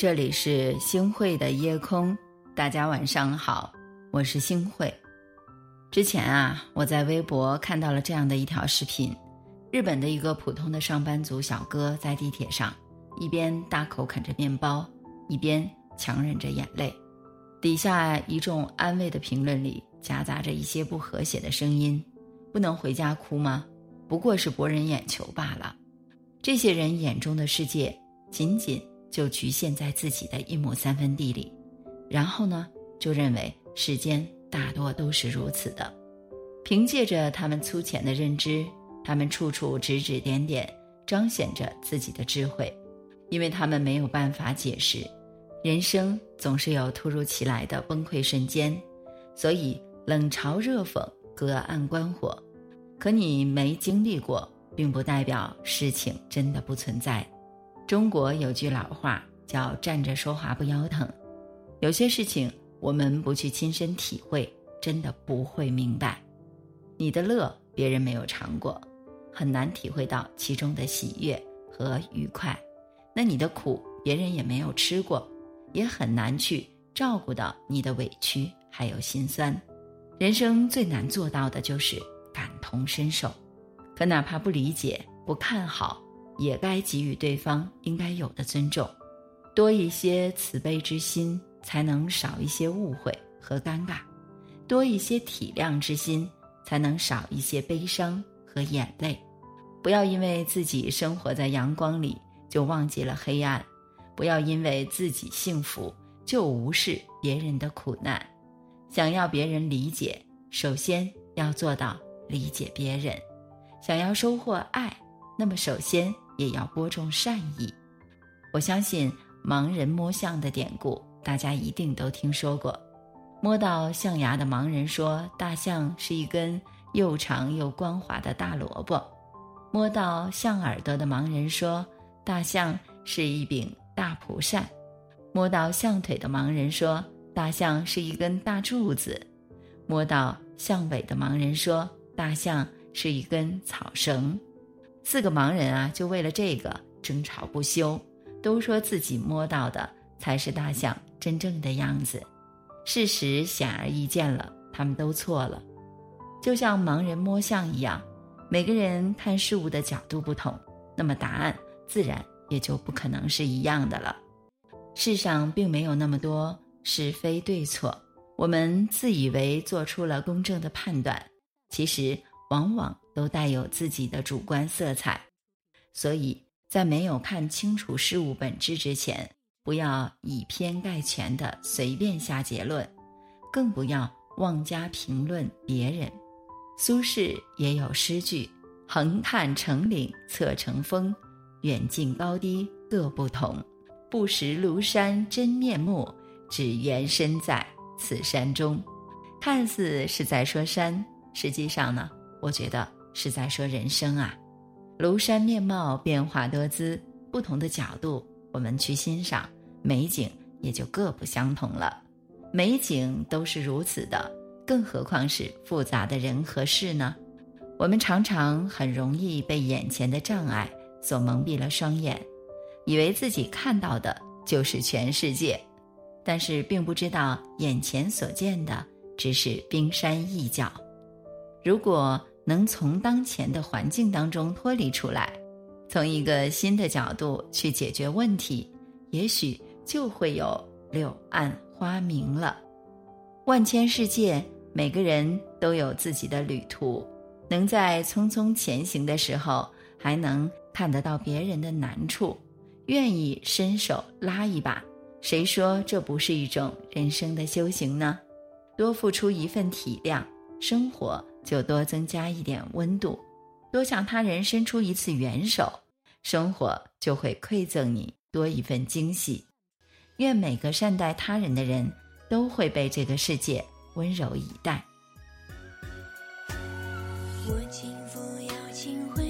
这里是星汇的夜空，大家晚上好，我是星汇。之前啊，我在微博看到了这样的一条视频：日本的一个普通的上班族小哥在地铁上，一边大口啃着面包，一边强忍着眼泪。底下一众安慰的评论里夹杂着一些不和谐的声音：“不能回家哭吗？不过是博人眼球罢了。”这些人眼中的世界，仅仅就局限在自己的一亩三分地里，然后呢，就认为世间大多都是如此的。凭借着他们粗浅的认知，他们处处指指点点，彰显着自己的智慧，因为他们没有办法解释。人生总是有突如其来的崩溃瞬间，所以冷嘲热讽、隔岸观火。可你没经历过，并不代表事情真的不存在。中国有句老话叫“站着说话不腰疼”，有些事情我们不去亲身体会，真的不会明白。你的乐，别人没有尝过，很难体会到其中的喜悦和愉快；那你的苦，别人也没有吃过。也很难去照顾到你的委屈还有心酸，人生最难做到的就是感同身受，可哪怕不理解、不看好，也该给予对方应该有的尊重，多一些慈悲之心，才能少一些误会和尴尬；多一些体谅之心，才能少一些悲伤和眼泪。不要因为自己生活在阳光里，就忘记了黑暗。不要因为自己幸福就无视别人的苦难，想要别人理解，首先要做到理解别人；想要收获爱，那么首先也要播种善意。我相信盲人摸象的典故，大家一定都听说过。摸到象牙的盲人说：“大象是一根又长又光滑的大萝卜。”摸到象耳朵的盲人说：“大象是一柄。”大蒲扇，摸到象腿的盲人说：“大象是一根大柱子。”摸到象尾的盲人说：“大象是一根草绳。”四个盲人啊，就为了这个争吵不休，都说自己摸到的才是大象真正的样子。事实显而易见了，他们都错了。就像盲人摸象一样，每个人看事物的角度不同，那么答案自然。也就不可能是一样的了。世上并没有那么多是非对错，我们自以为做出了公正的判断，其实往往都带有自己的主观色彩。所以在没有看清楚事物本质之前，不要以偏概全的随便下结论，更不要妄加评论别人。苏轼也有诗句：“横看成岭侧成峰。”远近高低各不同，不识庐山真面目，只缘身在此山中。看似是在说山，实际上呢，我觉得是在说人生啊。庐山面貌变化多姿，不同的角度我们去欣赏美景，也就各不相同了。美景都是如此的，更何况是复杂的人和事呢？我们常常很容易被眼前的障碍。所蒙蔽了双眼，以为自己看到的就是全世界，但是并不知道眼前所见的只是冰山一角。如果能从当前的环境当中脱离出来，从一个新的角度去解决问题，也许就会有柳暗花明了。万千世界，每个人都有自己的旅途，能在匆匆前行的时候，还能。看得到别人的难处，愿意伸手拉一把，谁说这不是一种人生的修行呢？多付出一份体谅，生活就多增加一点温度；多向他人伸出一次援手，生活就会馈赠你多一份惊喜。愿每个善待他人的人都会被这个世界温柔以待。却留不住。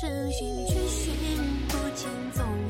深寻去寻不见踪影。